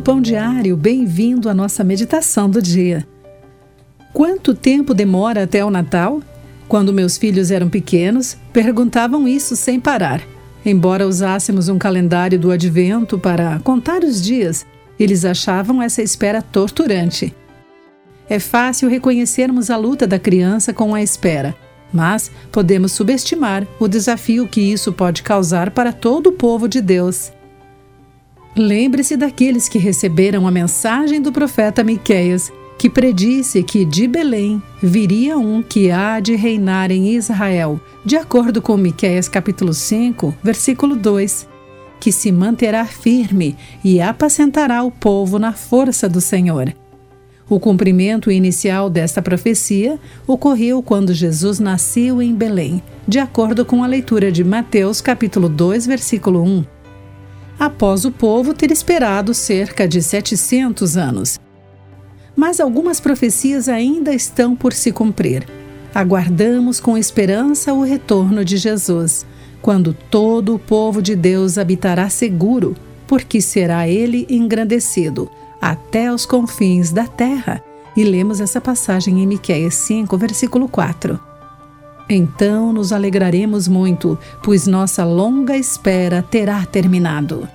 Pão Diário, bem-vindo à nossa meditação do dia. Quanto tempo demora até o Natal? Quando meus filhos eram pequenos, perguntavam isso sem parar. Embora usássemos um calendário do advento para contar os dias, eles achavam essa espera torturante. É fácil reconhecermos a luta da criança com a espera, mas podemos subestimar o desafio que isso pode causar para todo o povo de Deus. Lembre-se daqueles que receberam a mensagem do profeta Miqueias, que predisse que de Belém viria um que há de reinar em Israel, de acordo com Miqueias capítulo 5, versículo 2, que se manterá firme e apacentará o povo na força do Senhor. O cumprimento inicial desta profecia ocorreu quando Jesus nasceu em Belém, de acordo com a leitura de Mateus capítulo 2, versículo 1 após o povo ter esperado cerca de 700 anos. Mas algumas profecias ainda estão por se cumprir. Aguardamos com esperança o retorno de Jesus, quando todo o povo de Deus habitará seguro, porque será ele engrandecido até os confins da terra. E lemos essa passagem em Miqueias 5, versículo 4. Então nos alegraremos muito, pois nossa longa espera terá terminado.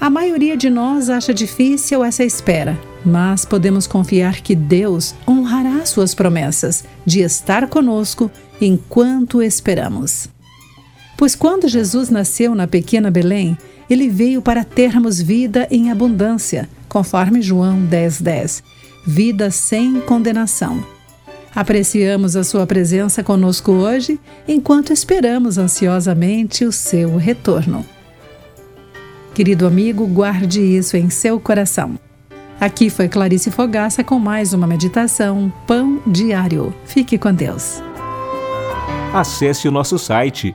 A maioria de nós acha difícil essa espera, mas podemos confiar que Deus honrará suas promessas de estar conosco enquanto esperamos. Pois quando Jesus nasceu na pequena Belém, ele veio para termos vida em abundância, conforme João 10,10, 10, vida sem condenação. Apreciamos a sua presença conosco hoje, enquanto esperamos ansiosamente o seu retorno. Querido amigo, guarde isso em seu coração. Aqui foi Clarice Fogaça com mais uma meditação Pão Diário. Fique com Deus. Acesse o nosso site